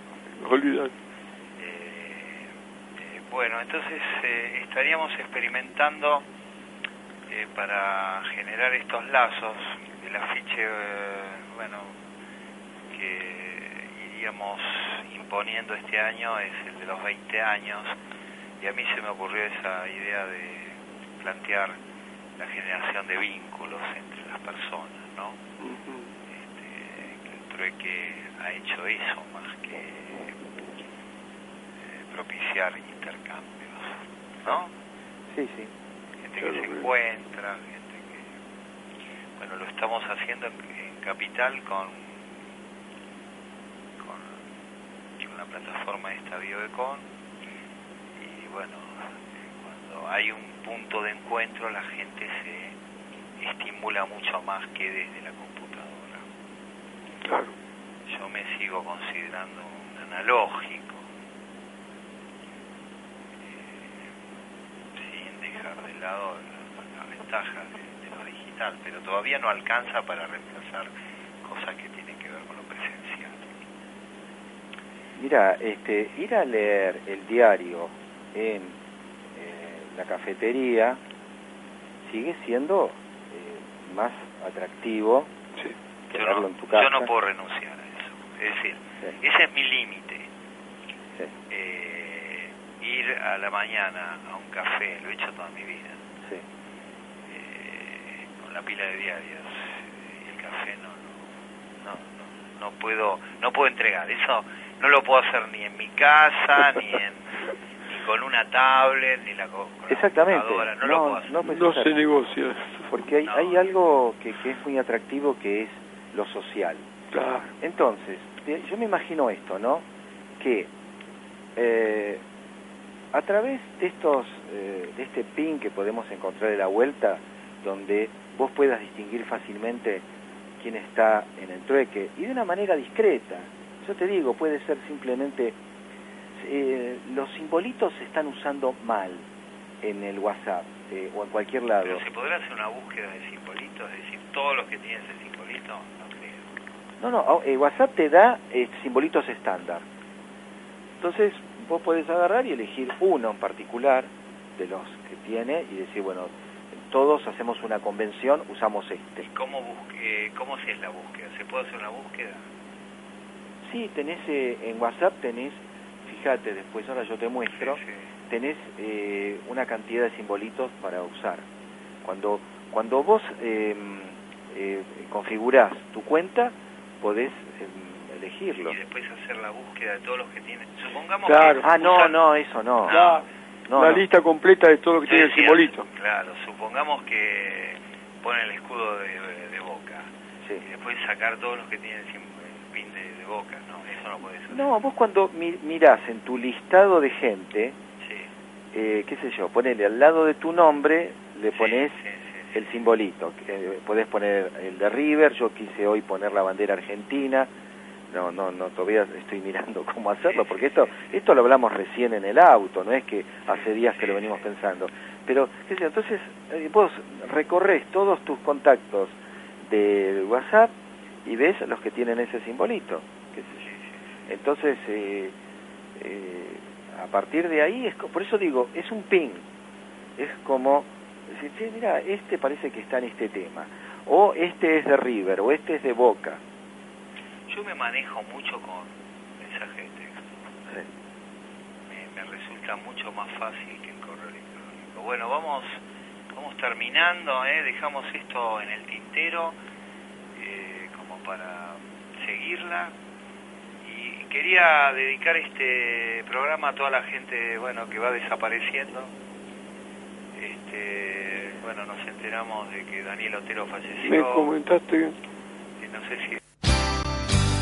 olvídate. Bueno, entonces eh, estaríamos experimentando eh, para generar estos lazos. El afiche, eh, bueno, que iríamos imponiendo este año es el de los 20 años y a mí se me ocurrió esa idea de plantear la generación de vínculos entre las personas, ¿no? Ujú. este, que el trueque ha hecho eso más que propiciar intercambios, ¿no? Sí, sí. Gente que se encuentra, gente que... Bueno, lo estamos haciendo en, en Capital con, con, con la plataforma esta Bioecon y bueno, cuando hay un punto de encuentro la gente se estimula mucho más que desde la computadora. Claro. Yo me sigo considerando un analógico, eh, sin dejar de lado la, ventaja de, de lo digital, pero todavía no alcanza para reemplazar cosas que tienen que ver con lo presencial. Mira, este, ir a leer el diario en eh, la cafetería sigue siendo eh, más atractivo Sí. que Yo no, en tu casa. yo no puedo renunciar a eso. Es decir, Sí, ese es mi límite. sí. Eh, ir a la mañana a un café, lo he hecho toda mi vida. Sí. eh, con la pila de diarios y el café no, no, no, no, no puedo, no puedo entregar. Eso no lo puedo hacer ni en mi casa, ni en ni con una tablet, ni la co- con la Exactamente. computadora, no, lo puedo hacer. no, pues, No se negocia. Porque hay, No. hay algo que, que es muy atractivo que es lo social. Claro. Entonces, yo me imagino esto, ¿no? Que eh, a través de estos, eh, de este pin que podemos encontrar de la vuelta, donde vos puedas distinguir fácilmente quién está en el trueque y de una manera discreta. Yo te digo, puede ser simplemente eh, los simbolitos se están usando mal en el WhatsApp eh, o en cualquier lado. Pero se podrá hacer una búsqueda de simbolitos, es decir, todos los que tienen ese simbolito, no creo. No, no, eh, WhatsApp te da simbolitos estándar. Entonces, vos podés agarrar y elegir uno en particular de los que tiene y decir, bueno, todos hacemos una convención, usamos este. ¿Y cómo, busque, cómo se es la búsqueda? ¿Se puede hacer una búsqueda? Sí, tenés eh, en WhatsApp, tenés, fíjate, después ahora yo te muestro, Sí, sí. tenés eh, una cantidad de simbolitos para usar. Cuando, cuando vos eh, eh, configurás tu cuenta, podés eh, elegirlo. Y después hacer la búsqueda de todos los que tienen. Supongamos Claro. que Ah, no, usan- no, eso no. No, la no. lista completa de todo lo que Yo tiene el simbolito. Claro, supongamos que ponen el escudo de, de Boca Sí. y después sacar todos los que tienen el, pin de, de Boca, no, eso no puede ser. No, vos cuando mi- mirás en tu listado de gente, Sí, eh, qué sé yo, ponele al lado de tu nombre, le sí, pones sí, sí, sí. el simbolito. Eh, podés poner el de River, yo quise hoy poner la bandera argentina. No, no, no, todavía estoy mirando cómo hacerlo, porque esto, esto lo hablamos recién en el auto, no es que hace días que lo venimos pensando. Pero, qué sé entonces eh, vos recorres todos tus contactos del WhatsApp y ves los que tienen ese simbolito. qué sé. Entonces, eh, eh, a partir de ahí, es por eso digo, es un ping. Es como decir, che, mira, este parece que está en este tema. O este es de River, o este es de Boca. Yo me manejo mucho con mensaje de texto. Sí. Me, me resulta mucho más fácil que en correo electrónico. Bueno, vamos vamos terminando, ¿eh? dejamos esto en el tintero eh, como para seguirla. Y quería dedicar este programa a toda la gente bueno que va desapareciendo. Este, bueno, nos enteramos de que Daniel Otero falleció. Me comentaste no sé si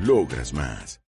Logras más.